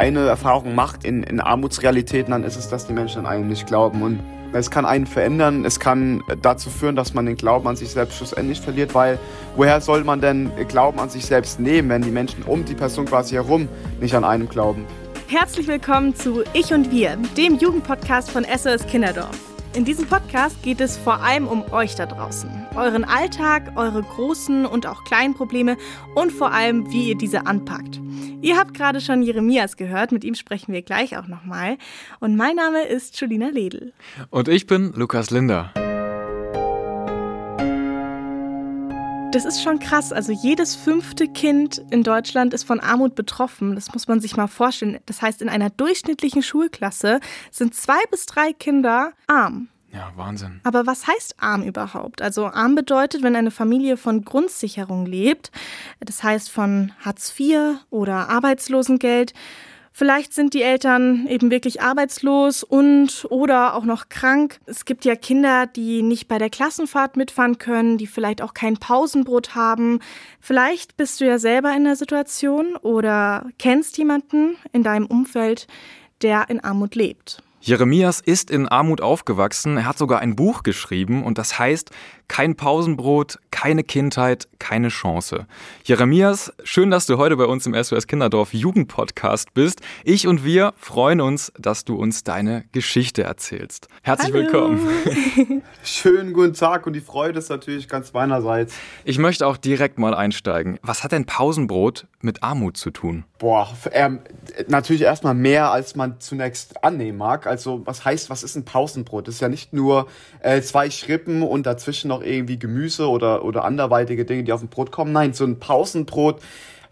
eine Erfahrung macht in, in Armutsrealitäten, dann ist es, dass die Menschen an einen nicht glauben. Und es kann einen verändern, es kann dazu führen, dass man den Glauben an sich selbst schlussendlich verliert, weil woher soll man denn Glauben an sich selbst nehmen, wenn die Menschen um die Person quasi herum nicht an einem glauben? Herzlich willkommen zu Ich und Wir, dem Jugendpodcast von SOS Kinderdorf. In diesem Podcast geht es vor allem um euch da draußen, euren Alltag, eure großen und auch kleinen Probleme und vor allem, wie ihr diese anpackt. Ihr habt gerade schon Jeremias gehört, mit ihm sprechen wir gleich auch nochmal. Und mein Name ist Julina Ledl. Und ich bin Lukas Linder. Das ist schon krass. Also jedes fünfte Kind in Deutschland ist von Armut betroffen. Das muss man sich mal vorstellen. Das heißt, in einer durchschnittlichen Schulklasse sind zwei bis drei Kinder arm. Ja, Wahnsinn. Aber was heißt arm überhaupt? Also arm bedeutet, wenn eine Familie von Grundsicherung lebt, das heißt von Hartz IV oder Arbeitslosengeld, Vielleicht sind die Eltern eben wirklich arbeitslos und oder auch noch krank. Es gibt ja Kinder, die nicht bei der Klassenfahrt mitfahren können, die vielleicht auch kein Pausenbrot haben. Vielleicht bist du ja selber in der Situation oder kennst jemanden in deinem Umfeld, der in Armut lebt. Jeremias ist in Armut aufgewachsen, er hat sogar ein Buch geschrieben und das heißt Kein Pausenbrot, keine Kindheit, keine Chance. Jeremias, schön, dass du heute bei uns im SOS Kinderdorf Jugendpodcast bist. Ich und wir freuen uns, dass du uns deine Geschichte erzählst. Herzlich Hallo. willkommen. Schönen guten Tag und die Freude ist natürlich ganz meinerseits. Ich möchte auch direkt mal einsteigen. Was hat denn Pausenbrot mit Armut zu tun? Boah, ähm, natürlich erstmal mehr, als man zunächst annehmen mag. Also, was heißt, was ist ein Pausenbrot? Das ist ja nicht nur äh, zwei Schrippen und dazwischen noch irgendwie Gemüse oder, oder anderweitige Dinge, die auf dem Brot kommen. Nein, so ein Pausenbrot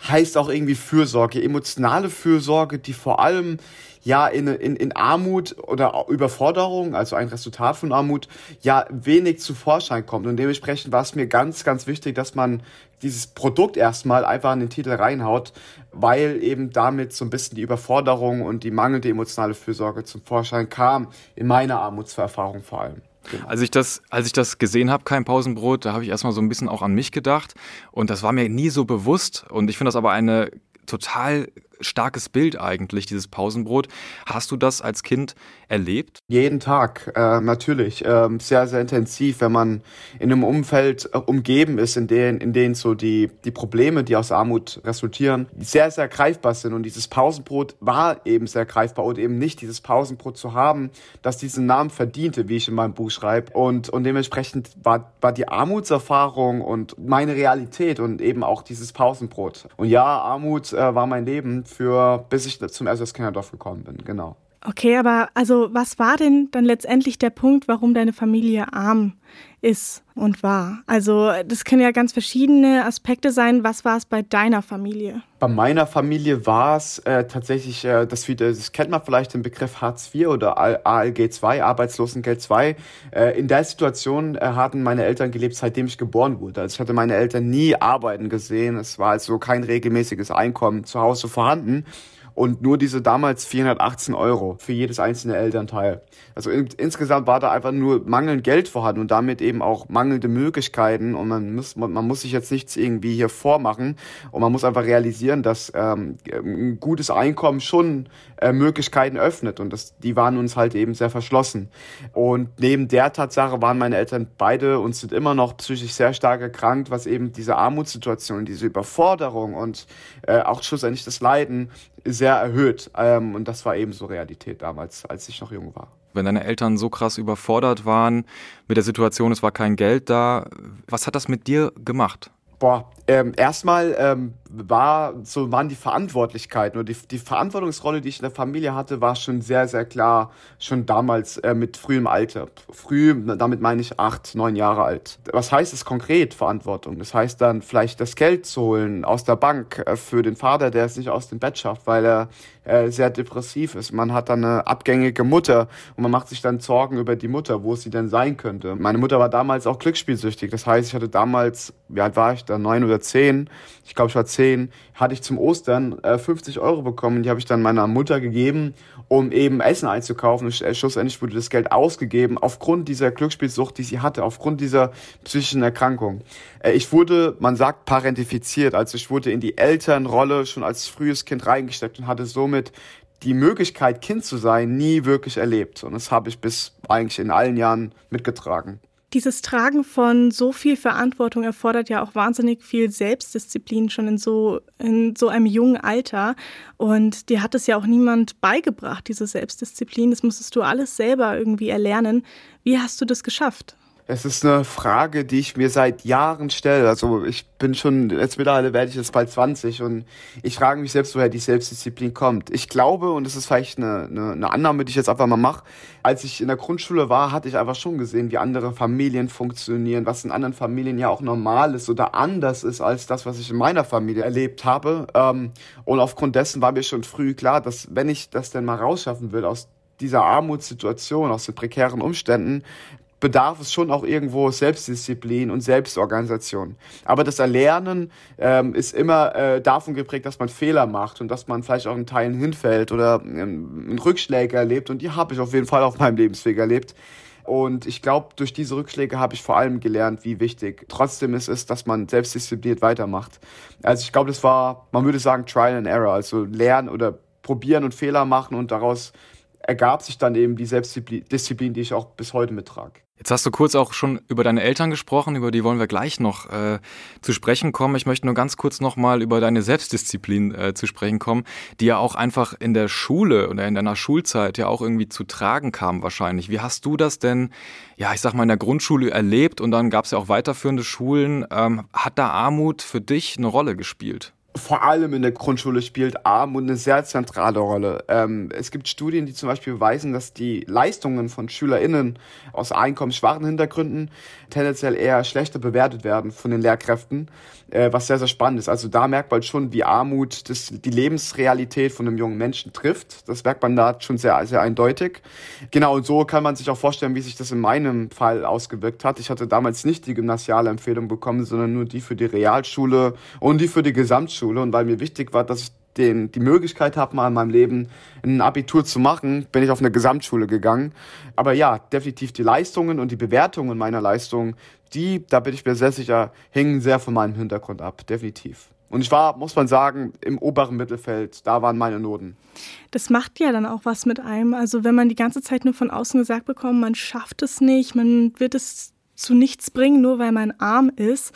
heißt auch irgendwie Fürsorge, emotionale Fürsorge, die vor allem ja in, in, in Armut oder Überforderung, also ein Resultat von Armut, ja wenig zu Vorschein kommt. Und dementsprechend war es mir ganz, ganz wichtig, dass man dieses Produkt erstmal einfach in den Titel reinhaut, weil eben damit so ein bisschen die Überforderung und die mangelnde emotionale Fürsorge zum Vorschein kam, in meiner Armutserfahrung vor allem. Genau. Als ich das, als ich das gesehen habe, kein Pausenbrot, da habe ich erstmal so ein bisschen auch an mich gedacht. Und das war mir nie so bewusst. Und ich finde das aber eine total starkes Bild eigentlich, dieses Pausenbrot. Hast du das als Kind erlebt? Jeden Tag, äh, natürlich. Äh, sehr, sehr intensiv, wenn man in einem Umfeld äh, umgeben ist, in denen, in denen so die, die Probleme, die aus Armut resultieren, sehr, sehr greifbar sind. Und dieses Pausenbrot war eben sehr greifbar und eben nicht dieses Pausenbrot zu haben, das diesen Namen verdiente, wie ich in meinem Buch schreibe. Und, und dementsprechend war, war die Armutserfahrung und meine Realität und eben auch dieses Pausenbrot. Und ja, Armut äh, war mein Leben für, bis ich zum SOS Kinderdorf gekommen bin, genau. Okay, aber also was war denn dann letztendlich der Punkt, warum deine Familie arm ist und war? Also das können ja ganz verschiedene Aspekte sein. Was war es bei deiner Familie? Bei meiner Familie war es äh, tatsächlich, äh, das, das kennt man vielleicht den Begriff Hartz IV oder ALG 2, Arbeitslosengeld 2. Äh, in der Situation äh, hatten meine Eltern gelebt, seitdem ich geboren wurde. Also ich hatte meine Eltern nie arbeiten gesehen. Es war also kein regelmäßiges Einkommen zu Hause vorhanden und nur diese damals 418 Euro für jedes einzelne Elternteil. Also in, insgesamt war da einfach nur mangelnd Geld vorhanden und damit eben auch mangelnde Möglichkeiten und man muss, man, man muss sich jetzt nichts irgendwie hier vormachen und man muss einfach realisieren, dass ähm, ein gutes Einkommen schon äh, Möglichkeiten öffnet und das, die waren uns halt eben sehr verschlossen. Und neben der Tatsache waren meine Eltern beide und sind immer noch psychisch sehr stark erkrankt, was eben diese Armutssituation, diese Überforderung und äh, auch schlussendlich das Leiden sehr erhöht. Ähm, und das war eben so Realität damals, als ich noch jung war. Wenn deine Eltern so krass überfordert waren mit der Situation, es war kein Geld da, was hat das mit dir gemacht? Boah, ähm, erstmal ähm, war so waren die Verantwortlichkeiten oder die, die Verantwortungsrolle, die ich in der Familie hatte, war schon sehr sehr klar schon damals äh, mit frühem Alter. Früh, damit meine ich acht, neun Jahre alt. Was heißt es konkret Verantwortung? Das heißt dann vielleicht das Geld zu holen aus der Bank äh, für den Vater, der es nicht aus dem Bett schafft, weil er äh, sehr depressiv ist. Man hat dann eine abgängige Mutter und man macht sich dann Sorgen über die Mutter, wo sie denn sein könnte. Meine Mutter war damals auch glücksspielsüchtig. Das heißt, ich hatte damals wie alt war ich da, neun oder zehn, ich glaube ich war zehn, hatte ich zum Ostern äh, 50 Euro bekommen, die habe ich dann meiner Mutter gegeben, um eben Essen einzukaufen. Und äh, schlussendlich wurde das Geld ausgegeben aufgrund dieser Glücksspielsucht, die sie hatte, aufgrund dieser psychischen Erkrankung. Äh, ich wurde, man sagt, parentifiziert, also ich wurde in die Elternrolle schon als frühes Kind reingesteckt und hatte somit die Möglichkeit, Kind zu sein, nie wirklich erlebt. Und das habe ich bis eigentlich in allen Jahren mitgetragen. Dieses Tragen von so viel Verantwortung erfordert ja auch wahnsinnig viel Selbstdisziplin schon in so, in so einem jungen Alter. Und dir hat es ja auch niemand beigebracht, diese Selbstdisziplin. Das musstest du alles selber irgendwie erlernen. Wie hast du das geschafft? Es ist eine Frage, die ich mir seit Jahren stelle. Also ich bin schon, jetzt mittlerweile werde ich jetzt bald 20 und ich frage mich selbst, woher die Selbstdisziplin kommt. Ich glaube, und das ist vielleicht eine, eine, eine Annahme, die ich jetzt einfach mal mache, als ich in der Grundschule war, hatte ich einfach schon gesehen, wie andere Familien funktionieren, was in anderen Familien ja auch normal ist oder anders ist als das, was ich in meiner Familie erlebt habe. Ähm, und aufgrund dessen war mir schon früh klar, dass wenn ich das denn mal rausschaffen will aus dieser Armutssituation, aus den prekären Umständen, bedarf es schon auch irgendwo Selbstdisziplin und Selbstorganisation. Aber das Erlernen ähm, ist immer äh, davon geprägt, dass man Fehler macht und dass man vielleicht auch in Teilen hinfällt oder ähm, Rückschläge erlebt. Und die habe ich auf jeden Fall auf meinem Lebensweg erlebt. Und ich glaube, durch diese Rückschläge habe ich vor allem gelernt, wie wichtig trotzdem es ist, dass man selbstdiszipliniert weitermacht. Also ich glaube, das war, man würde sagen, Trial and Error, also lernen oder probieren und Fehler machen und daraus ergab sich dann eben die Selbstdisziplin, die ich auch bis heute mittrage. Jetzt hast du kurz auch schon über deine Eltern gesprochen, über die wollen wir gleich noch äh, zu sprechen kommen. Ich möchte nur ganz kurz nochmal über deine Selbstdisziplin äh, zu sprechen kommen, die ja auch einfach in der Schule oder in deiner Schulzeit ja auch irgendwie zu tragen kam wahrscheinlich. Wie hast du das denn, ja, ich sag mal, in der Grundschule erlebt und dann gab es ja auch weiterführende Schulen. Ähm, hat da Armut für dich eine Rolle gespielt? Vor allem in der Grundschule spielt Armut eine sehr zentrale Rolle. Ähm, es gibt Studien, die zum Beispiel beweisen, dass die Leistungen von SchülerInnen aus einkommensschwachen Hintergründen tendenziell eher schlechter bewertet werden von den Lehrkräften, äh, was sehr, sehr spannend ist. Also da merkt man schon, wie Armut das, die Lebensrealität von einem jungen Menschen trifft. Das merkt man da schon sehr, sehr eindeutig. Genau, und so kann man sich auch vorstellen, wie sich das in meinem Fall ausgewirkt hat. Ich hatte damals nicht die gymnasiale Empfehlung bekommen, sondern nur die für die Realschule und die für die Gesamtschule. Schule und weil mir wichtig war, dass ich den, die Möglichkeit habe, mal in meinem Leben ein Abitur zu machen, bin ich auf eine Gesamtschule gegangen. Aber ja, definitiv die Leistungen und die Bewertungen meiner Leistungen, die, da bin ich mir sehr sicher, hängen sehr von meinem Hintergrund ab, definitiv. Und ich war, muss man sagen, im oberen Mittelfeld, da waren meine Noten. Das macht ja dann auch was mit einem. Also wenn man die ganze Zeit nur von außen gesagt bekommt, man schafft es nicht, man wird es zu nichts bringen, nur weil man arm ist.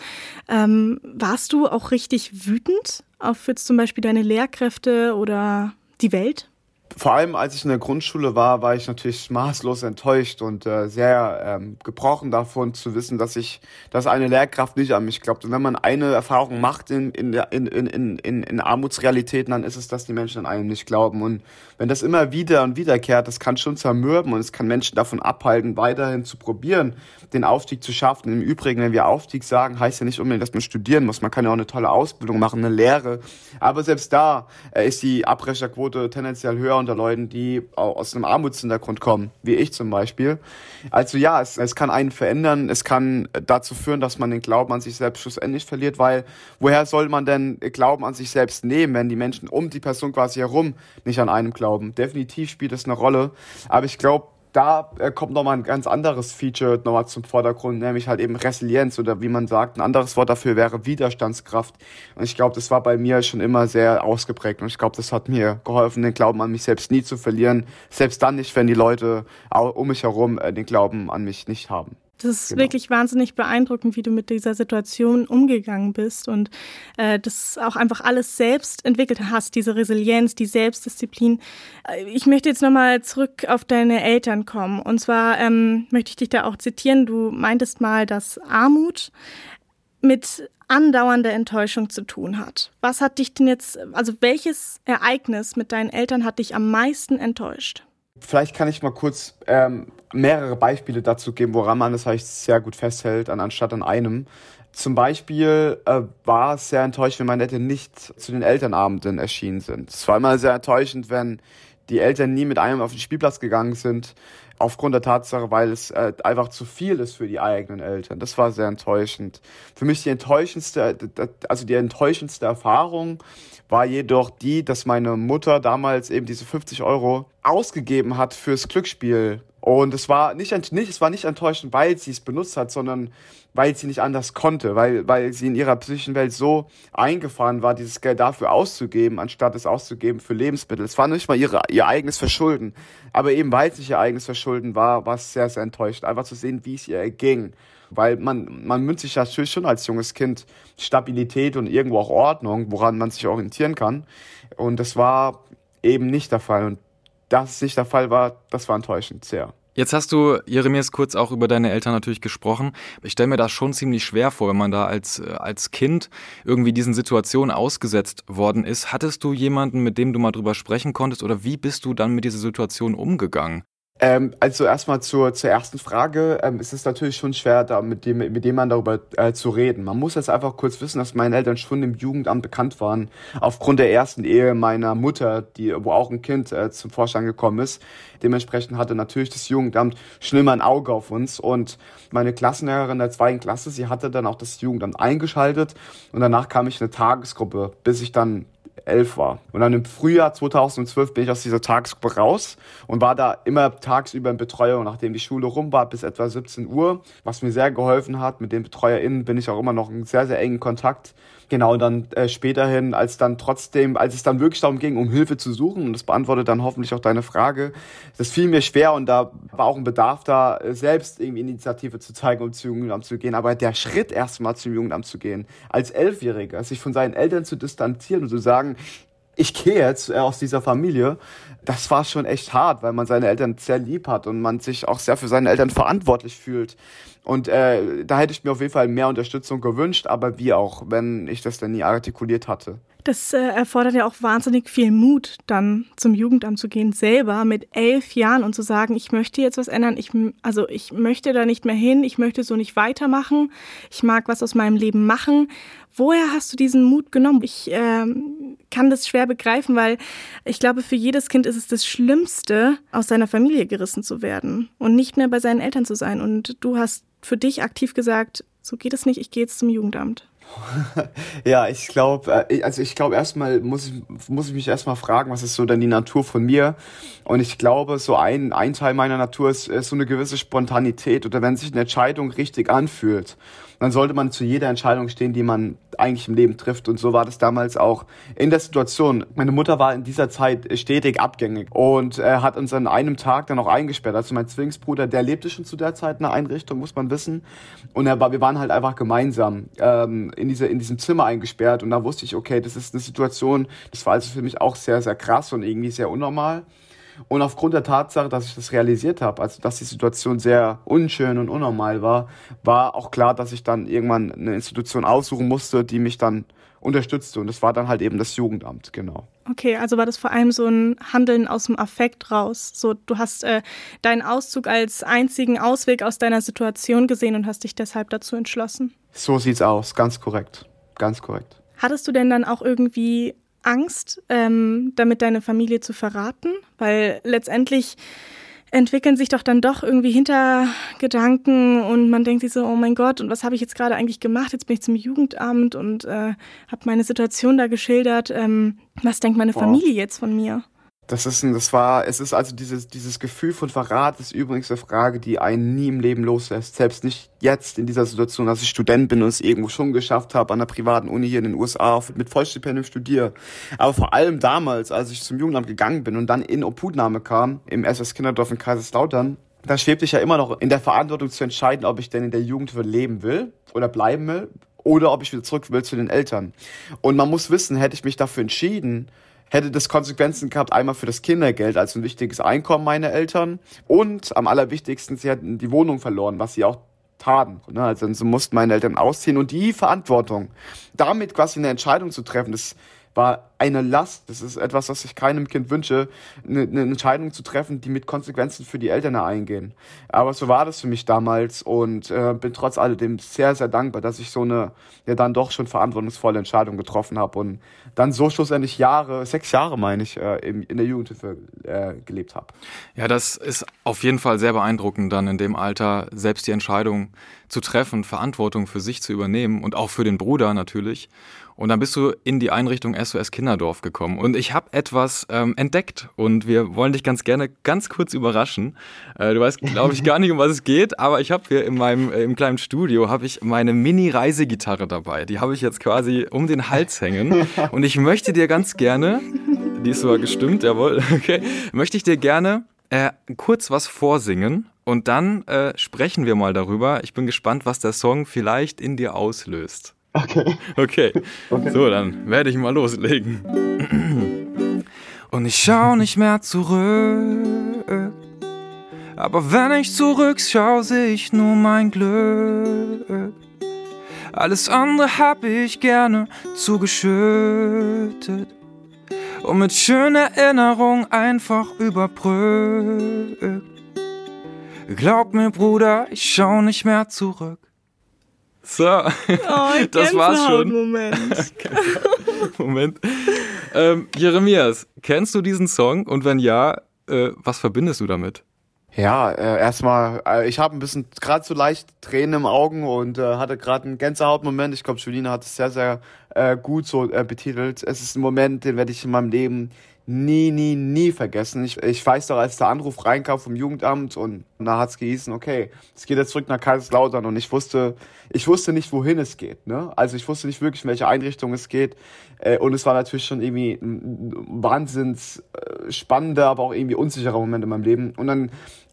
Ähm, warst du auch richtig wütend auf jetzt zum Beispiel deine Lehrkräfte oder die Welt? Vor allem als ich in der Grundschule war, war ich natürlich maßlos enttäuscht und äh, sehr ähm, gebrochen davon zu wissen, dass ich, dass eine Lehrkraft nicht an mich glaubt. Und wenn man eine Erfahrung macht in, in, in, in, in, in Armutsrealitäten, dann ist es, dass die Menschen an einem nicht glauben. Und wenn das immer wieder und wiederkehrt, das kann schon zermürben und es kann Menschen davon abhalten, weiterhin zu probieren, den Aufstieg zu schaffen. Im Übrigen, wenn wir Aufstieg sagen, heißt ja nicht unbedingt, dass man studieren muss. Man kann ja auch eine tolle Ausbildung machen, eine Lehre. Aber selbst da äh, ist die Abbrecherquote tendenziell höher unter Leuten, die aus einem Armutshintergrund kommen, wie ich zum Beispiel. Also ja, es, es kann einen verändern, es kann dazu führen, dass man den Glauben an sich selbst schlussendlich verliert, weil woher soll man denn Glauben an sich selbst nehmen, wenn die Menschen um die Person quasi herum nicht an einem glauben? Definitiv spielt es eine Rolle, aber ich glaube, da äh, kommt nochmal ein ganz anderes Feature nochmal zum Vordergrund, nämlich halt eben Resilienz oder wie man sagt, ein anderes Wort dafür wäre Widerstandskraft. Und ich glaube, das war bei mir schon immer sehr ausgeprägt und ich glaube, das hat mir geholfen, den Glauben an mich selbst nie zu verlieren, selbst dann nicht, wenn die Leute um mich herum äh, den Glauben an mich nicht haben. Das ist genau. wirklich wahnsinnig beeindruckend, wie du mit dieser Situation umgegangen bist und äh, das auch einfach alles selbst entwickelt hast, diese Resilienz, die Selbstdisziplin. Äh, ich möchte jetzt nochmal zurück auf deine Eltern kommen. Und zwar ähm, möchte ich dich da auch zitieren. Du meintest mal, dass Armut mit andauernder Enttäuschung zu tun hat. Was hat dich denn jetzt, also welches Ereignis mit deinen Eltern hat dich am meisten enttäuscht? Vielleicht kann ich mal kurz ähm, mehrere Beispiele dazu geben, woran man das eigentlich sehr gut festhält, anstatt an einem. Zum Beispiel äh, war es sehr enttäuschend, wenn meine Eltern nicht zu den Elternabenden erschienen sind. Es war immer sehr enttäuschend, wenn die Eltern nie mit einem auf den Spielplatz gegangen sind, aufgrund der Tatsache, weil es äh, einfach zu viel ist für die eigenen Eltern. Das war sehr enttäuschend. Für mich die enttäuschendste, also die enttäuschendste Erfahrung war jedoch die, dass meine Mutter damals eben diese 50 Euro ausgegeben hat fürs Glücksspiel. Und es war nicht, nicht, es war nicht enttäuschend, weil sie es benutzt hat, sondern weil sie nicht anders konnte, weil, weil sie in ihrer psychischen Welt so eingefahren war, dieses Geld dafür auszugeben, anstatt es auszugeben für Lebensmittel. Es war nicht mal ihre, ihr eigenes Verschulden. Aber eben weil es nicht ihr eigenes Verschulden war, war es sehr, sehr enttäuscht, einfach zu sehen, wie es ihr erging. Weil man, man münzt sich natürlich schon als junges Kind Stabilität und irgendwo auch Ordnung, woran man sich orientieren kann. Und das war eben nicht der Fall. Und dass es nicht der Fall war, das war enttäuschend, sehr. Jetzt hast du, Jeremias, kurz auch über deine Eltern natürlich gesprochen. Ich stelle mir das schon ziemlich schwer vor, wenn man da als, äh, als Kind irgendwie diesen Situationen ausgesetzt worden ist. Hattest du jemanden, mit dem du mal drüber sprechen konntest oder wie bist du dann mit dieser Situation umgegangen? Ähm, also erstmal zur, zur ersten Frage. Ähm, es ist natürlich schon schwer, da mit dem, mit dem man darüber äh, zu reden. Man muss jetzt einfach kurz wissen, dass meine Eltern schon im Jugendamt bekannt waren. Aufgrund der ersten Ehe meiner Mutter, die, wo auch ein Kind äh, zum Vorschein gekommen ist. Dementsprechend hatte natürlich das Jugendamt schon immer ein Auge auf uns. Und meine Klassenlehrerin der zweiten Klasse, sie hatte dann auch das Jugendamt eingeschaltet. Und danach kam ich in eine Tagesgruppe, bis ich dann elf war. Und dann im Frühjahr 2012 bin ich aus dieser Tagesgruppe raus und war da immer tagsüber in Betreuung, nachdem die Schule rum war, bis etwa 17 Uhr, was mir sehr geholfen hat. Mit den BetreuerInnen bin ich auch immer noch in sehr, sehr engen Kontakt. Genau, dann äh, späterhin, als dann trotzdem, als es dann wirklich darum ging, um Hilfe zu suchen, und das beantwortet dann hoffentlich auch deine Frage, das fiel mir schwer und da war auch ein Bedarf da, äh, selbst irgendwie Initiative zu zeigen, um zum Jugendamt zu gehen. Aber der Schritt erstmal zum Jugendamt zu gehen, als Elfjähriger, sich von seinen Eltern zu distanzieren und zu sagen, ich gehe jetzt äh, aus dieser Familie, das war schon echt hart, weil man seine Eltern sehr lieb hat und man sich auch sehr für seine Eltern verantwortlich fühlt. Und äh, da hätte ich mir auf jeden Fall mehr Unterstützung gewünscht, aber wie auch, wenn ich das dann nie artikuliert hatte. Das äh, erfordert ja auch wahnsinnig viel Mut, dann zum Jugendamt zu gehen, selber mit elf Jahren und zu sagen, ich möchte jetzt was ändern, ich, also ich möchte da nicht mehr hin, ich möchte so nicht weitermachen, ich mag was aus meinem Leben machen. Woher hast du diesen Mut genommen? Ich äh, kann das schwer begreifen, weil ich glaube, für jedes Kind ist es das Schlimmste, aus seiner Familie gerissen zu werden und nicht mehr bei seinen Eltern zu sein. Und du hast für dich aktiv gesagt, so geht es nicht, ich gehe jetzt zum Jugendamt. ja, ich glaube, äh, also ich glaube erstmal muss ich, muss ich mich erstmal fragen, was ist so denn die Natur von mir? Und ich glaube, so ein, ein Teil meiner Natur ist, ist so eine gewisse Spontanität oder wenn sich eine Entscheidung richtig anfühlt dann sollte man zu jeder Entscheidung stehen, die man eigentlich im Leben trifft. Und so war das damals auch in der Situation. Meine Mutter war in dieser Zeit stetig abgängig und äh, hat uns an einem Tag dann auch eingesperrt. Also mein Zwillingsbruder, der lebte schon zu der Zeit in einer Einrichtung, muss man wissen. Und er war, wir waren halt einfach gemeinsam ähm, in, diese, in diesem Zimmer eingesperrt. Und da wusste ich, okay, das ist eine Situation, das war also für mich auch sehr, sehr krass und irgendwie sehr unnormal. Und aufgrund der Tatsache, dass ich das realisiert habe, also dass die Situation sehr unschön und unnormal war, war auch klar, dass ich dann irgendwann eine Institution aussuchen musste, die mich dann unterstützte. Und das war dann halt eben das Jugendamt, genau. Okay, also war das vor allem so ein Handeln aus dem Affekt raus. So, du hast äh, deinen Auszug als einzigen Ausweg aus deiner Situation gesehen und hast dich deshalb dazu entschlossen. So sieht's aus, ganz korrekt. Ganz korrekt. Hattest du denn dann auch irgendwie Angst, ähm, damit deine Familie zu verraten? Weil letztendlich entwickeln sich doch dann doch irgendwie Hintergedanken und man denkt sich so, oh mein Gott, und was habe ich jetzt gerade eigentlich gemacht? Jetzt bin ich zum Jugendamt und äh, habe meine Situation da geschildert. Ähm, was denkt meine Familie jetzt von mir? Das ist ein, das war, es ist also dieses, dieses Gefühl von Verrat ist übrigens eine Frage, die einen nie im Leben loslässt. Selbst nicht jetzt in dieser Situation, dass ich Student bin und es irgendwo schon geschafft habe, an einer privaten Uni hier in den USA mit Vollstipendium studiere. Aber vor allem damals, als ich zum Jugendamt gegangen bin und dann in Obhutnahme kam, im SS Kinderdorf in Kaiserslautern, da schwebte ich ja immer noch in der Verantwortung zu entscheiden, ob ich denn in der Jugendhilfe leben will oder bleiben will oder ob ich wieder zurück will zu den Eltern. Und man muss wissen, hätte ich mich dafür entschieden, hätte das Konsequenzen gehabt, einmal für das Kindergeld, also ein wichtiges Einkommen meiner Eltern und am allerwichtigsten, sie hätten die Wohnung verloren, was sie auch taten. Ne? Also so mussten meine Eltern ausziehen und die Verantwortung, damit quasi eine Entscheidung zu treffen, das war eine Last. Das ist etwas, was ich keinem Kind wünsche, eine, eine Entscheidung zu treffen, die mit Konsequenzen für die Eltern eingehen. Aber so war das für mich damals und äh, bin trotz alledem sehr, sehr dankbar, dass ich so eine ja dann doch schon verantwortungsvolle Entscheidung getroffen habe und dann so schlussendlich Jahre, sechs Jahre meine ich, äh, in der Jugendhilfe äh, gelebt habe. Ja, das ist auf jeden Fall sehr beeindruckend, dann in dem Alter selbst die Entscheidung zu treffen, Verantwortung für sich zu übernehmen und auch für den Bruder natürlich. Und dann bist du in die Einrichtung SOS Kinderdorf gekommen. Und ich habe etwas ähm, entdeckt und wir wollen dich ganz gerne ganz kurz überraschen. Äh, du weißt, glaube ich, gar nicht, um was es geht, aber ich habe hier in meinem äh, im kleinen Studio habe ich meine Mini-Reisegitarre dabei. Die habe ich jetzt quasi um den Hals hängen. Und ich möchte dir ganz gerne, die ist sogar gestimmt, jawohl, okay, möchte ich dir gerne äh, kurz was vorsingen und dann äh, sprechen wir mal darüber. Ich bin gespannt, was der Song vielleicht in dir auslöst. Okay. Okay. okay. So, dann werde ich mal loslegen. Und ich schau nicht mehr zurück. Aber wenn ich zurückschaue, sehe ich nur mein Glück. Alles andere hab ich gerne zugeschüttet und mit schönen Erinnerungen einfach überbrückt. Glaub mir, Bruder, ich schau nicht mehr zurück. So, oh, das war's schon. Moment. Moment. Ähm, Jeremias, kennst du diesen Song? Und wenn ja, äh, was verbindest du damit? Ja, äh, erstmal, äh, ich habe ein bisschen gerade so leicht Tränen im Augen und äh, hatte gerade einen Gänsehautmoment. Ich glaube, Julina hat es sehr, sehr äh, gut so äh, betitelt. Es ist ein Moment, den werde ich in meinem Leben nie, nie, nie vergessen. Ich, ich weiß doch, als der Anruf reinkam vom Jugendamt und da hat's gehießen, okay, es geht jetzt zurück nach Kaiserslautern und ich wusste, ich wusste nicht, wohin es geht. Ne? Also ich wusste nicht wirklich, in welche Einrichtung es geht. Äh, und es war natürlich schon irgendwie ein wahnsinns äh, spannender, aber auch irgendwie unsicherer Moment in meinem Leben. Und dann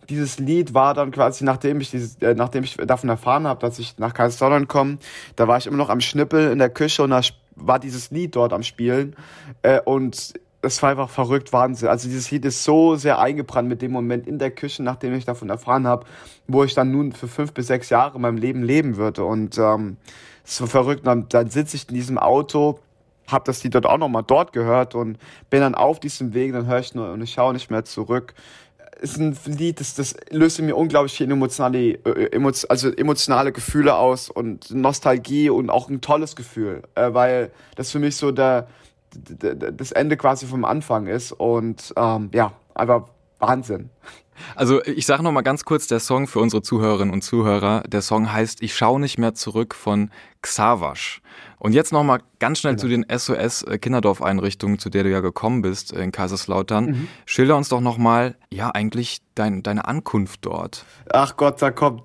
dieses Lied war dann quasi, nachdem ich dieses, äh, nachdem ich davon erfahren habe, dass ich nach Kaiserslautern komme, da war ich immer noch am Schnippel in der Küche und da war dieses Lied dort am Spielen. Äh, und es war einfach verrückt, Wahnsinn. Also dieses Lied ist so sehr eingebrannt mit dem Moment in der Küche, nachdem ich davon erfahren habe, wo ich dann nun für fünf bis sechs Jahre in meinem Leben leben würde. Und ähm, es war verrückt. dann, dann sitze ich in diesem Auto, habe das Lied dort auch nochmal dort gehört und bin dann auf diesem Weg, dann höre ich nur und ich schaue nicht mehr zurück. Es ist ein Lied, das, das löst in mir unglaublich viel emotionale, äh, also emotionale Gefühle aus und Nostalgie und auch ein tolles Gefühl, äh, weil das für mich so der das Ende quasi vom Anfang ist. Und ähm, ja, einfach Wahnsinn. Also ich sage noch mal ganz kurz der Song für unsere Zuhörerinnen und Zuhörer. Der Song heißt Ich schaue nicht mehr zurück von Xavasch. Und jetzt noch mal ganz schnell genau. zu den SOS äh, Kinderdorfeinrichtungen, zu der du ja gekommen bist in Kaiserslautern. Mhm. Schilder uns doch noch mal, ja eigentlich dein, deine Ankunft dort. Ach Gott, da kommt.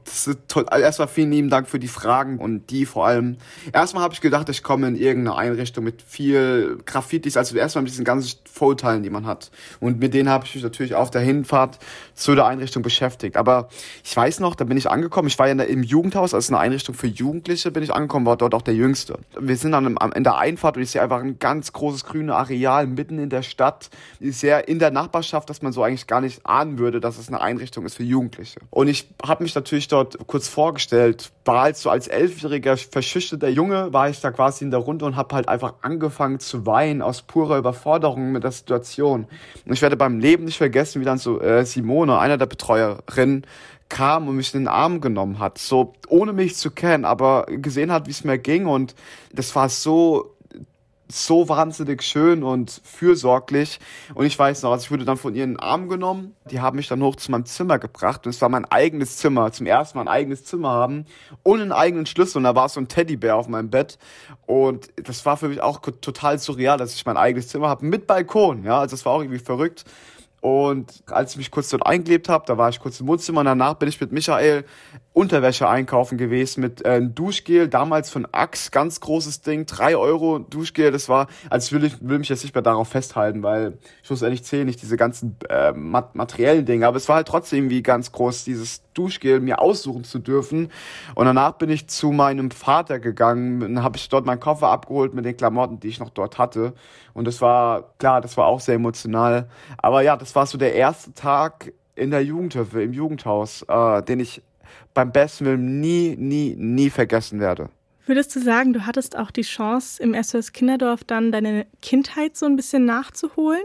Also erstmal vielen lieben Dank für die Fragen und die vor allem. Erstmal habe ich gedacht, ich komme in irgendeine Einrichtung mit viel Graffitis, also erstmal mit diesen ganzen Vorurteilen, die man hat. Und mit denen habe ich mich natürlich auf der Hinfahrt zu der Einrichtung beschäftigt. Aber ich weiß noch, da bin ich angekommen. Ich war ja im Jugendhaus, also eine Einrichtung für Jugendliche, bin ich angekommen, war dort auch der Jüngste. Wir sind dann in der Einfahrt und ich sehe einfach ein ganz großes grünes Areal mitten in der Stadt, sehr in der Nachbarschaft, dass man so eigentlich gar nicht ahnen würde, dass es eine Einrichtung ist für Jugendliche. Und ich habe mich natürlich dort kurz vorgestellt, war halt so als elfjähriger verschüchterter Junge, war ich da quasi in der Runde und habe halt einfach angefangen zu weinen aus purer Überforderung mit der Situation. Und ich werde beim Leben nicht vergessen, wie dann so äh, Simone, einer der Betreuerinnen, kam und mich in den Arm genommen hat, so ohne mich zu kennen, aber gesehen hat, wie es mir ging und das war so so wahnsinnig schön und fürsorglich. Und ich weiß noch, also ich wurde dann von ihren Arm genommen. Die haben mich dann hoch zu meinem Zimmer gebracht. Und es war mein eigenes Zimmer. Zum ersten Mal ein eigenes Zimmer haben. Ohne einen eigenen Schlüssel. Und da war so ein Teddybär auf meinem Bett. Und das war für mich auch total surreal, dass ich mein eigenes Zimmer habe. Mit Balkon. Ja, also das war auch irgendwie verrückt. Und als ich mich kurz dort eingelebt habe, da war ich kurz im Wohnzimmer und danach bin ich mit Michael Unterwäsche einkaufen gewesen mit äh, Duschgel, damals von Axe, ganz großes Ding, drei Euro Duschgel, das war, also ich will, ich will mich jetzt nicht mehr darauf festhalten, weil schlussendlich zählen nicht diese ganzen äh, materiellen Dinge, aber es war halt trotzdem irgendwie ganz groß, dieses Duschgel mir aussuchen zu dürfen und danach bin ich zu meinem Vater gegangen, dann habe ich dort meinen Koffer abgeholt mit den Klamotten, die ich noch dort hatte und das war, klar, das war auch sehr emotional, aber ja, das war so der erste Tag in der Jugendhilfe, im Jugendhaus, äh, den ich beim besten Willen nie, nie, nie vergessen werde. Würdest du sagen, du hattest auch die Chance, im SOS Kinderdorf dann deine Kindheit so ein bisschen nachzuholen?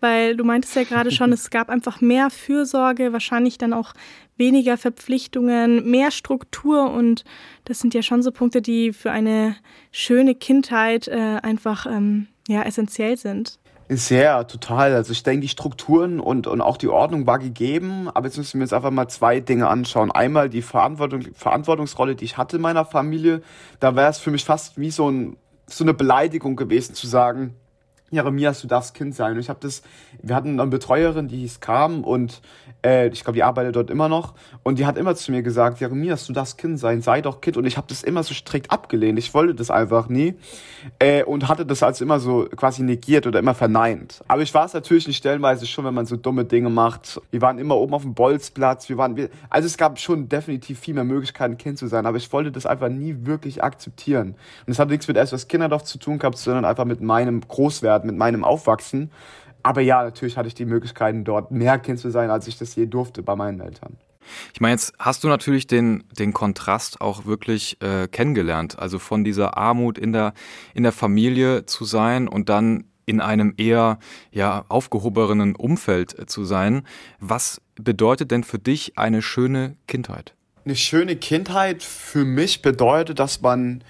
Weil du meintest ja gerade schon, es gab einfach mehr Fürsorge, wahrscheinlich dann auch weniger Verpflichtungen, mehr Struktur und das sind ja schon so Punkte, die für eine schöne Kindheit äh, einfach ähm, ja, essentiell sind. Sehr, total. Also ich denke, die Strukturen und, und auch die Ordnung war gegeben, aber jetzt müssen wir uns einfach mal zwei Dinge anschauen. Einmal die Verantwortung, Verantwortungsrolle, die ich hatte in meiner Familie. Da wäre es für mich fast wie so, ein, so eine Beleidigung gewesen zu sagen, Jeremias, du darfst Kind sein. Und ich habe das, wir hatten eine Betreuerin, die hieß Kam und äh, ich glaube, die arbeitet dort immer noch. Und die hat immer zu mir gesagt, Jeremias, du darfst Kind sein, sei doch Kind. Und ich habe das immer so strikt abgelehnt. Ich wollte das einfach nie. Äh, und hatte das also immer so quasi negiert oder immer verneint. Aber ich war es natürlich nicht stellenweise schon, wenn man so dumme Dinge macht. Wir waren immer oben auf dem Bolzplatz. Wir waren, wir, also es gab schon definitiv viel mehr Möglichkeiten, Kind zu sein. Aber ich wollte das einfach nie wirklich akzeptieren. Und es hat nichts mit erst was Kinderdorf zu tun gehabt, sondern einfach mit meinem Großwerden, mit meinem Aufwachsen. Aber ja, natürlich hatte ich die Möglichkeiten, dort mehr Kind zu sein, als ich das je durfte bei meinen Eltern. Ich meine, jetzt hast du natürlich den, den Kontrast auch wirklich äh, kennengelernt. Also von dieser Armut in der, in der Familie zu sein und dann in einem eher ja, aufgehobenen Umfeld äh, zu sein. Was bedeutet denn für dich eine schöne Kindheit? Eine schöne Kindheit für mich bedeutet, dass man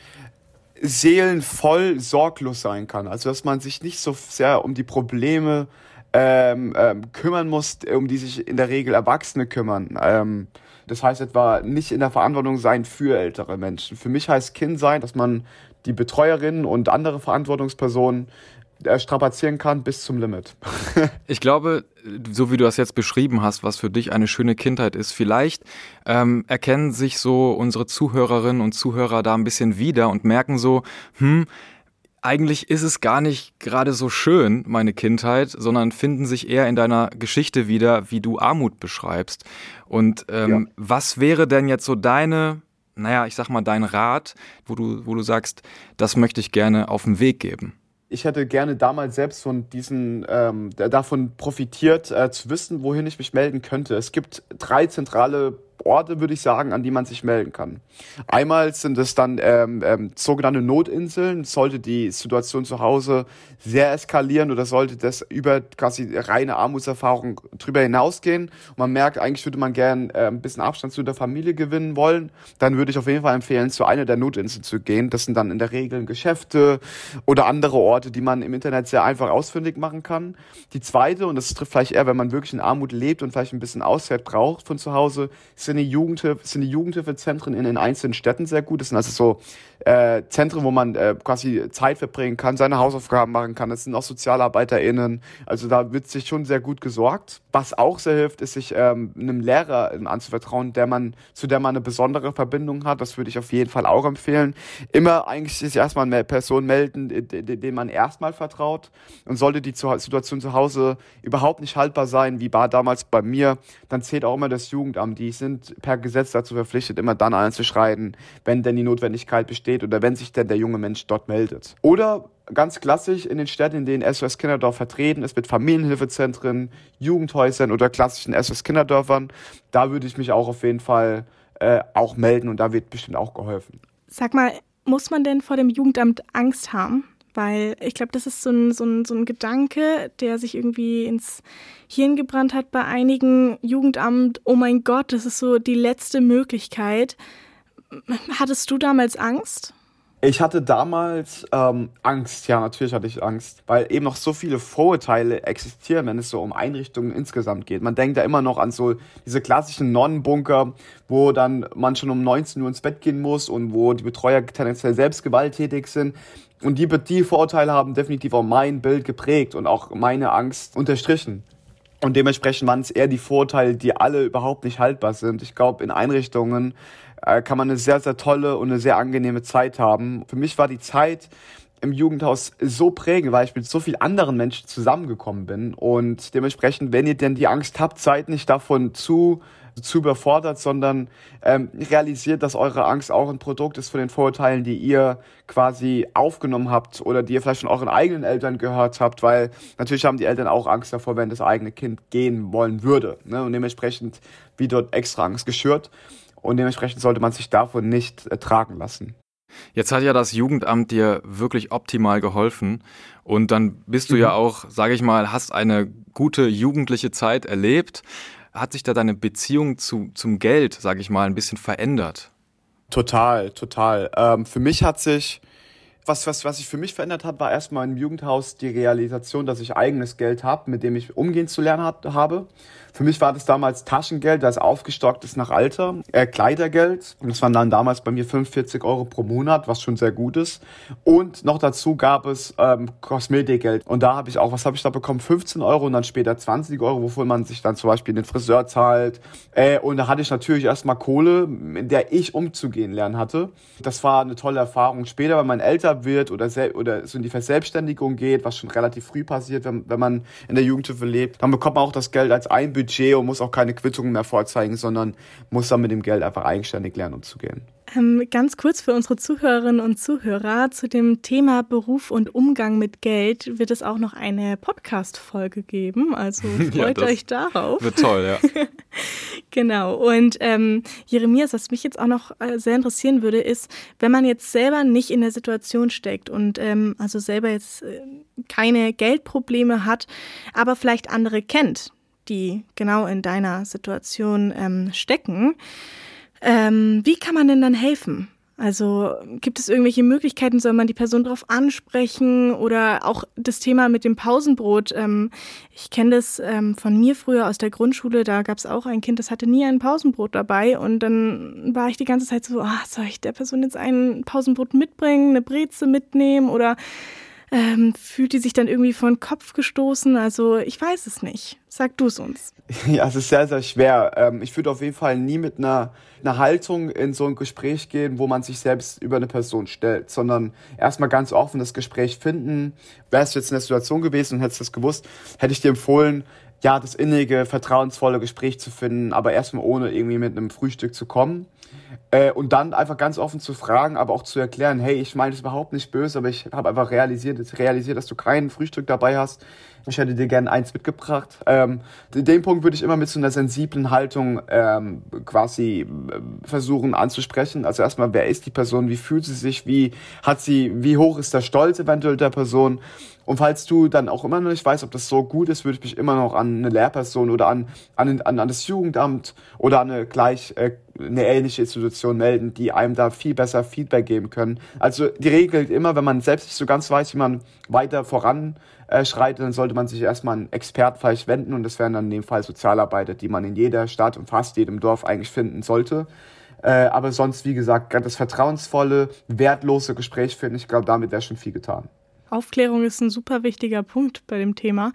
seelenvoll sorglos sein kann. Also dass man sich nicht so sehr um die Probleme ähm, ähm, kümmern muss, um die sich in der Regel Erwachsene kümmern. Ähm, das heißt etwa nicht in der Verantwortung sein für ältere Menschen. Für mich heißt Kind sein, dass man die Betreuerinnen und andere Verantwortungspersonen strapazieren kann bis zum Limit. ich glaube, so wie du das jetzt beschrieben hast, was für dich eine schöne Kindheit ist, vielleicht ähm, erkennen sich so unsere Zuhörerinnen und Zuhörer da ein bisschen wieder und merken so, hm, eigentlich ist es gar nicht gerade so schön, meine Kindheit, sondern finden sich eher in deiner Geschichte wieder, wie du Armut beschreibst. Und ähm, ja. was wäre denn jetzt so deine, naja, ich sag mal, dein Rat, wo du, wo du sagst, das möchte ich gerne auf den Weg geben? Ich hätte gerne damals selbst von diesen ähm, davon profitiert, äh, zu wissen, wohin ich mich melden könnte. Es gibt drei zentrale Orte, würde ich sagen, an die man sich melden kann. Einmal sind es dann ähm, ähm, sogenannte Notinseln. Sollte die Situation zu Hause sehr eskalieren oder sollte das über quasi reine Armutserfahrung drüber hinausgehen und man merkt, eigentlich würde man gern äh, ein bisschen Abstand zu der Familie gewinnen wollen, dann würde ich auf jeden Fall empfehlen, zu einer der Notinseln zu gehen. Das sind dann in der Regel Geschäfte oder andere Orte, die man im Internet sehr einfach ausfindig machen kann. Die zweite, und das trifft vielleicht eher, wenn man wirklich in Armut lebt und vielleicht ein bisschen Auszeit braucht von zu Hause, sind Jugendhilfe, sind die Jugendhilfezentren in den einzelnen Städten sehr gut. Das sind also so äh, Zentren, wo man äh, quasi Zeit verbringen kann, seine Hausaufgaben machen kann. Das sind auch SozialarbeiterInnen. Also da wird sich schon sehr gut gesorgt. Was auch sehr hilft, ist sich ähm, einem Lehrer anzuvertrauen, der man, zu der man eine besondere Verbindung hat. Das würde ich auf jeden Fall auch empfehlen. Immer eigentlich sich erstmal eine Person melden, den man erstmal vertraut. Und sollte die Situation zu Hause überhaupt nicht haltbar sein, wie war damals bei mir, dann zählt auch immer das Jugendamt. Die sind per Gesetz dazu verpflichtet, immer dann einzuschreiten, wenn denn die Notwendigkeit besteht steht oder wenn sich denn der junge Mensch dort meldet. Oder ganz klassisch in den Städten, in denen SOS Kinderdorf vertreten ist, mit Familienhilfezentren, Jugendhäusern oder klassischen SOS Kinderdörfern, da würde ich mich auch auf jeden Fall äh, auch melden und da wird bestimmt auch geholfen. Sag mal, muss man denn vor dem Jugendamt Angst haben? Weil ich glaube, das ist so ein, so, ein, so ein Gedanke, der sich irgendwie ins Hirn gebrannt hat bei einigen Jugendamt. Oh mein Gott, das ist so die letzte Möglichkeit. Hattest du damals Angst? Ich hatte damals ähm, Angst, ja, natürlich hatte ich Angst, weil eben noch so viele Vorurteile existieren, wenn es so um Einrichtungen insgesamt geht. Man denkt ja immer noch an so diese klassischen Nonnenbunker, wo dann man schon um 19 Uhr ins Bett gehen muss und wo die Betreuer tendenziell selbst gewalttätig sind. Und die, die Vorurteile haben definitiv auch mein Bild geprägt und auch meine Angst unterstrichen. Und dementsprechend waren es eher die Vorurteile, die alle überhaupt nicht haltbar sind. Ich glaube, in Einrichtungen äh, kann man eine sehr, sehr tolle und eine sehr angenehme Zeit haben. Für mich war die Zeit im Jugendhaus so prägend, weil ich mit so vielen anderen Menschen zusammengekommen bin. Und dementsprechend, wenn ihr denn die Angst habt, seid nicht davon zu zu überfordert, sondern ähm, realisiert, dass eure Angst auch ein Produkt ist von den Vorurteilen, die ihr quasi aufgenommen habt oder die ihr vielleicht von euren eigenen Eltern gehört habt, weil natürlich haben die Eltern auch Angst davor, wenn das eigene Kind gehen wollen würde. Ne? Und dementsprechend wie dort extra Angst geschürt und dementsprechend sollte man sich davon nicht ertragen lassen. Jetzt hat ja das Jugendamt dir wirklich optimal geholfen und dann bist du mhm. ja auch, sage ich mal, hast eine gute jugendliche Zeit erlebt. Hat sich da deine Beziehung zu, zum Geld, sage ich mal, ein bisschen verändert? Total, total. Ähm, für mich hat sich was, was, was sich für mich verändert hat, war erstmal im Jugendhaus die Realisation, dass ich eigenes Geld habe, mit dem ich umgehen zu lernen hat, habe. Für mich war das damals Taschengeld, das aufgestockt ist nach Alter, äh, Kleidergeld. Und das waren dann damals bei mir 45 Euro pro Monat, was schon sehr gut ist. Und noch dazu gab es ähm, Kosmetikgeld. Und da habe ich auch, was habe ich da bekommen? 15 Euro und dann später 20 Euro, wovon man sich dann zum Beispiel den Friseur zahlt. Äh, und da hatte ich natürlich erstmal Kohle, in der ich umzugehen lernen hatte. Das war eine tolle Erfahrung. Später, wenn man älter wird oder, oder so in die Verselbstständigung geht, was schon relativ früh passiert, wenn, wenn man in der Jugendhilfe lebt, dann bekommt man auch das Geld als Einbudget Und muss auch keine Quittungen mehr vorzeigen, sondern muss dann mit dem Geld einfach eigenständig lernen umzugehen. Ähm, ganz kurz für unsere Zuhörerinnen und Zuhörer zu dem Thema Beruf und Umgang mit Geld wird es auch noch eine Podcast-Folge geben. Also freut ja, euch darauf. Wird toll, ja. genau. Und ähm, Jeremias, was mich jetzt auch noch äh, sehr interessieren würde, ist, wenn man jetzt selber nicht in der Situation steckt und ähm, also selber jetzt äh, keine Geldprobleme hat, aber vielleicht andere kennt, die genau in deiner Situation ähm, stecken. Ähm, wie kann man denn dann helfen? Also gibt es irgendwelche Möglichkeiten, soll man die Person darauf ansprechen oder auch das Thema mit dem Pausenbrot? Ähm, ich kenne das ähm, von mir früher aus der Grundschule, da gab es auch ein Kind, das hatte nie ein Pausenbrot dabei und dann war ich die ganze Zeit so, ah, soll ich der Person jetzt ein Pausenbrot mitbringen, eine Breze mitnehmen oder ähm, fühlt die sich dann irgendwie von Kopf gestoßen? Also ich weiß es nicht. Sag du es uns. Ja, es ist sehr, sehr schwer. Ähm, ich würde auf jeden Fall nie mit einer, einer Haltung in so ein Gespräch gehen, wo man sich selbst über eine Person stellt, sondern erstmal ganz offen das Gespräch finden. Wärst du jetzt in der Situation gewesen und hättest das gewusst, hätte ich dir empfohlen, ja, das innige, vertrauensvolle Gespräch zu finden, aber erstmal ohne irgendwie mit einem Frühstück zu kommen. Äh, und dann einfach ganz offen zu fragen, aber auch zu erklären, hey, ich meine es überhaupt nicht böse, aber ich habe einfach realisiert, realisiert, dass du kein Frühstück dabei hast. Ich hätte dir gerne eins mitgebracht. Ähm, den Punkt würde ich immer mit so einer sensiblen Haltung ähm, quasi äh, versuchen anzusprechen. Also erstmal, wer ist die Person? Wie fühlt sie sich? Wie hat sie? Wie hoch ist der Stolz eventuell der Person? Und falls du dann auch immer noch nicht weißt, ob das so gut ist, würde ich mich immer noch an eine Lehrperson oder an, an, an, an das Jugendamt oder an eine gleich äh, eine ähnliche Institution melden, die einem da viel besser Feedback geben können. Also die Regel immer, wenn man selbst nicht so ganz weiß, wie man weiter voranschreitet, dann sollte man sich erstmal an Experten vielleicht wenden und das wären dann in dem Fall Sozialarbeiter, die man in jeder Stadt und fast jedem Dorf eigentlich finden sollte. Äh, aber sonst, wie gesagt, das vertrauensvolle, wertlose Gespräch finden, ich glaube, damit wäre schon viel getan. Aufklärung ist ein super wichtiger Punkt bei dem Thema.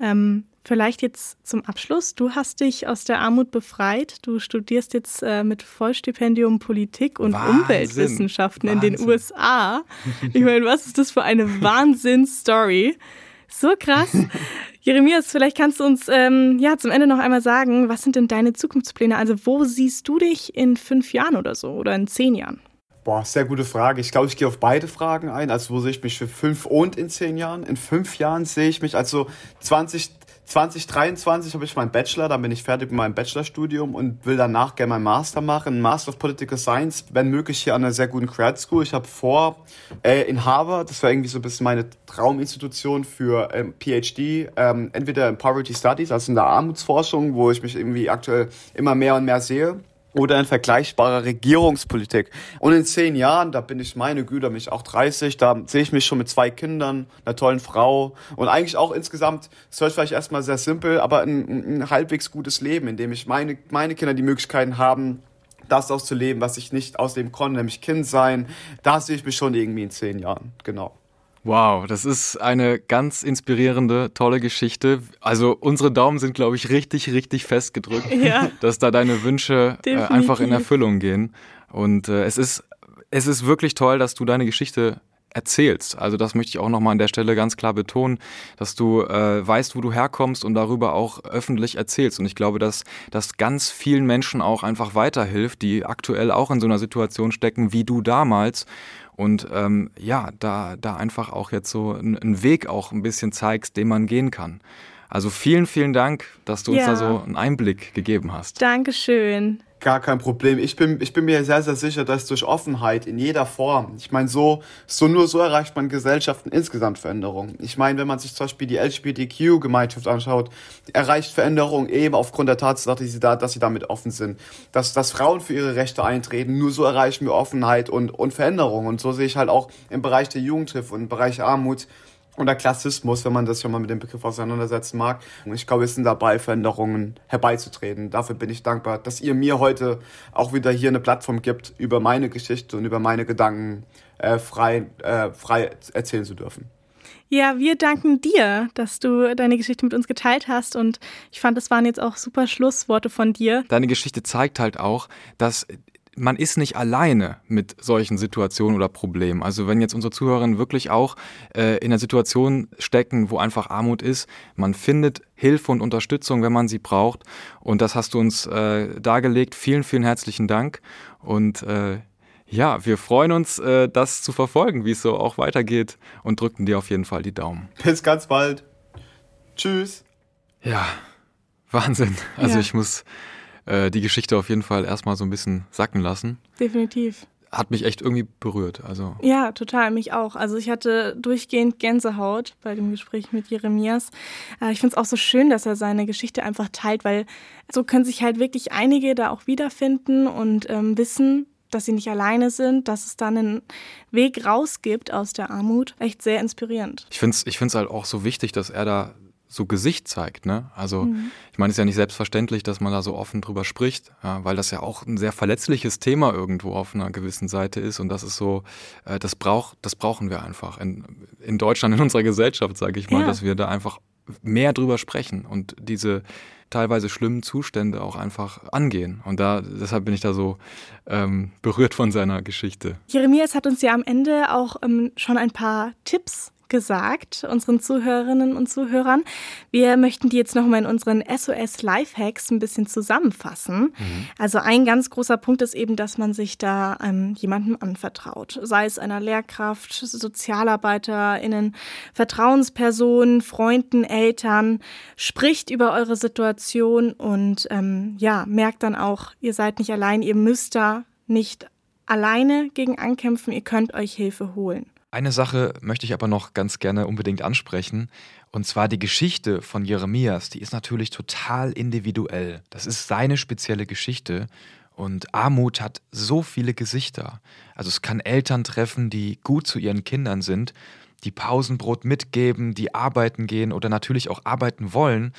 Ähm, vielleicht jetzt zum Abschluss. Du hast dich aus der Armut befreit. Du studierst jetzt äh, mit Vollstipendium Politik und Wahnsinn. Umweltwissenschaften Wahnsinn. in den USA. Ich meine, was ist das für eine Wahnsinnsstory? So krass. Jeremias, vielleicht kannst du uns ähm, ja zum Ende noch einmal sagen, was sind denn deine Zukunftspläne? Also wo siehst du dich in fünf Jahren oder so oder in zehn Jahren? Boah, sehr gute Frage. Ich glaube, ich gehe auf beide Fragen ein. Also, wo sehe ich mich für fünf und in zehn Jahren? In fünf Jahren sehe ich mich, also 20, 2023 habe ich meinen Bachelor, dann bin ich fertig mit meinem Bachelorstudium und will danach gerne meinen Master machen, Master of Political Science, wenn möglich hier an einer sehr guten Grad School. Ich habe vor, äh, in Harvard, das war irgendwie so ein bisschen meine Trauminstitution für ähm, PhD, ähm, entweder in Poverty Studies, also in der Armutsforschung, wo ich mich irgendwie aktuell immer mehr und mehr sehe oder in vergleichbarer Regierungspolitik. Und in zehn Jahren, da bin ich meine Güte, mich auch 30, da sehe ich mich schon mit zwei Kindern, einer tollen Frau und eigentlich auch insgesamt, das hört vielleicht erstmal sehr simpel, aber ein, ein halbwegs gutes Leben, in dem ich meine, meine Kinder die Möglichkeiten haben, das auszuleben, was ich nicht ausleben konnte, nämlich Kind sein. Da sehe ich mich schon irgendwie in zehn Jahren, genau. Wow, das ist eine ganz inspirierende, tolle Geschichte. Also unsere Daumen sind, glaube ich, richtig, richtig fest gedrückt, ja. dass da deine Wünsche äh, einfach in Erfüllung gehen. Und äh, es ist es ist wirklich toll, dass du deine Geschichte erzählst. Also das möchte ich auch nochmal an der Stelle ganz klar betonen, dass du äh, weißt, wo du herkommst und darüber auch öffentlich erzählst. Und ich glaube, dass das ganz vielen Menschen auch einfach weiterhilft, die aktuell auch in so einer Situation stecken wie du damals und ähm, ja, da, da einfach auch jetzt so einen Weg auch ein bisschen zeigst, den man gehen kann. Also vielen, vielen Dank, dass du ja. uns da so einen Einblick gegeben hast. Dankeschön. Gar kein Problem. Ich bin, ich bin mir sehr, sehr sicher, dass durch Offenheit in jeder Form, ich meine, so, so nur so erreicht man Gesellschaften insgesamt Veränderungen. Ich meine, wenn man sich zum Beispiel die LGBTQ-Gemeinschaft anschaut, erreicht Veränderung eben aufgrund der Tatsache, dass sie, da, dass sie damit offen sind. Dass, dass Frauen für ihre Rechte eintreten, nur so erreichen wir Offenheit und, und Veränderung. Und so sehe ich halt auch im Bereich der Jugendhilfe und im Bereich Armut oder Klassismus, wenn man das schon mal mit dem Begriff auseinandersetzen mag. Und ich glaube, wir sind dabei, Veränderungen herbeizutreten. Dafür bin ich dankbar, dass ihr mir heute auch wieder hier eine Plattform gibt, über meine Geschichte und über meine Gedanken äh, frei, äh, frei erzählen zu dürfen. Ja, wir danken dir, dass du deine Geschichte mit uns geteilt hast und ich fand, das waren jetzt auch super Schlussworte von dir. Deine Geschichte zeigt halt auch, dass man ist nicht alleine mit solchen Situationen oder Problemen. Also wenn jetzt unsere Zuhörerinnen wirklich auch äh, in einer Situation stecken, wo einfach Armut ist, man findet Hilfe und Unterstützung, wenn man sie braucht. Und das hast du uns äh, dargelegt. Vielen, vielen herzlichen Dank. Und äh, ja, wir freuen uns, äh, das zu verfolgen, wie es so auch weitergeht und drücken dir auf jeden Fall die Daumen. Bis ganz bald. Tschüss. Ja, Wahnsinn. Also ja. ich muss äh, die Geschichte auf jeden Fall erstmal so ein bisschen sacken lassen. Definitiv. Hat mich echt irgendwie berührt. Also. Ja, total, mich auch. Also ich hatte durchgehend Gänsehaut bei dem Gespräch mit Jeremias. Äh, ich finde es auch so schön, dass er seine Geschichte einfach teilt, weil so können sich halt wirklich einige da auch wiederfinden und ähm, wissen, dass sie nicht alleine sind, dass es dann einen Weg raus gibt aus der Armut. Echt sehr inspirierend. Ich finde es ich halt auch so wichtig, dass er da so Gesicht zeigt. Ne? Also mhm. ich meine, es ist ja nicht selbstverständlich, dass man da so offen drüber spricht, ja, weil das ja auch ein sehr verletzliches Thema irgendwo auf einer gewissen Seite ist und das ist so, äh, das, brauch, das brauchen wir einfach in, in Deutschland, in unserer Gesellschaft, sage ich mal, ja. dass wir da einfach mehr drüber sprechen und diese teilweise schlimmen Zustände auch einfach angehen. Und da, deshalb bin ich da so ähm, berührt von seiner Geschichte. Jeremias hat uns ja am Ende auch ähm, schon ein paar Tipps gesagt, unseren Zuhörerinnen und Zuhörern. Wir möchten die jetzt nochmal in unseren SOS Lifehacks ein bisschen zusammenfassen. Mhm. Also ein ganz großer Punkt ist eben, dass man sich da ähm, jemandem anvertraut. Sei es einer Lehrkraft, SozialarbeiterInnen, Vertrauenspersonen, Freunden, Eltern. Spricht über eure Situation und ähm, ja, merkt dann auch, ihr seid nicht allein, ihr müsst da nicht alleine gegen ankämpfen, ihr könnt euch Hilfe holen. Eine Sache möchte ich aber noch ganz gerne unbedingt ansprechen. Und zwar die Geschichte von Jeremias. Die ist natürlich total individuell. Das ist seine spezielle Geschichte. Und Armut hat so viele Gesichter. Also es kann Eltern treffen, die gut zu ihren Kindern sind, die Pausenbrot mitgeben, die arbeiten gehen oder natürlich auch arbeiten wollen.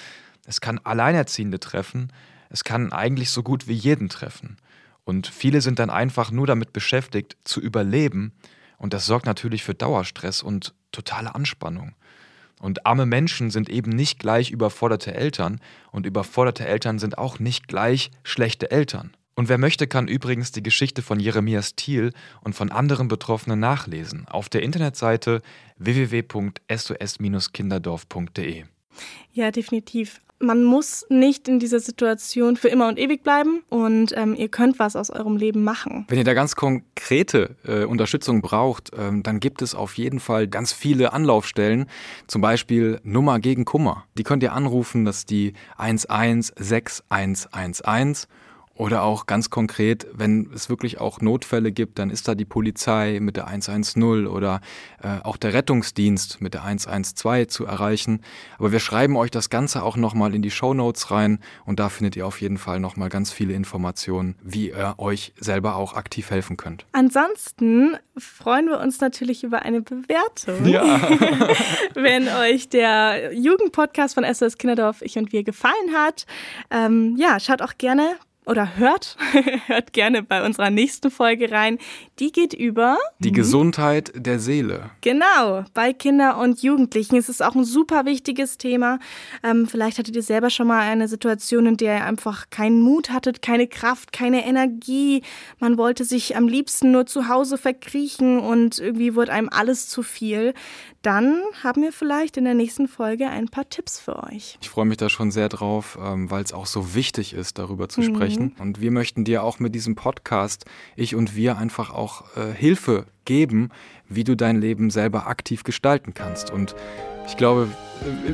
Es kann Alleinerziehende treffen. Es kann eigentlich so gut wie jeden treffen. Und viele sind dann einfach nur damit beschäftigt, zu überleben und das sorgt natürlich für Dauerstress und totale Anspannung. Und arme Menschen sind eben nicht gleich überforderte Eltern und überforderte Eltern sind auch nicht gleich schlechte Eltern. Und wer möchte, kann übrigens die Geschichte von Jeremias Thiel und von anderen Betroffenen nachlesen auf der Internetseite www.sos-kinderdorf.de. Ja, definitiv man muss nicht in dieser Situation für immer und ewig bleiben und ähm, ihr könnt was aus eurem Leben machen. Wenn ihr da ganz konkrete äh, Unterstützung braucht, ähm, dann gibt es auf jeden Fall ganz viele Anlaufstellen, zum Beispiel Nummer gegen Kummer. Die könnt ihr anrufen, das ist die 116111 oder auch ganz konkret, wenn es wirklich auch Notfälle gibt, dann ist da die Polizei mit der 110 oder äh, auch der Rettungsdienst mit der 112 zu erreichen. Aber wir schreiben euch das Ganze auch nochmal in die Show Notes rein und da findet ihr auf jeden Fall nochmal ganz viele Informationen, wie ihr euch selber auch aktiv helfen könnt. Ansonsten freuen wir uns natürlich über eine Bewertung. Ja. wenn euch der Jugendpodcast von SOS Kinderdorf Ich und Wir gefallen hat. Ähm, ja, schaut auch gerne oder hört, hört gerne bei unserer nächsten Folge rein. Die geht über die Gesundheit der Seele. Genau, bei Kindern und Jugendlichen. Es ist auch ein super wichtiges Thema. Ähm, vielleicht hattet ihr selber schon mal eine Situation, in der ihr einfach keinen Mut hattet, keine Kraft, keine Energie. Man wollte sich am liebsten nur zu Hause verkriechen und irgendwie wurde einem alles zu viel dann haben wir vielleicht in der nächsten Folge ein paar Tipps für euch. Ich freue mich da schon sehr drauf, ähm, weil es auch so wichtig ist, darüber zu mhm. sprechen. Und wir möchten dir auch mit diesem Podcast, ich und wir, einfach auch äh, Hilfe geben, wie du dein Leben selber aktiv gestalten kannst. Und ich glaube,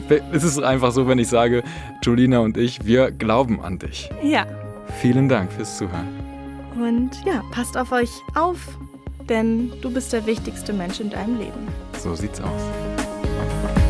äh, es ist einfach so, wenn ich sage, Julina und ich, wir glauben an dich. Ja, Vielen Dank fürs Zuhören. Und ja, passt auf euch auf, denn du bist der wichtigste Mensch in deinem Leben. So sieht's aus.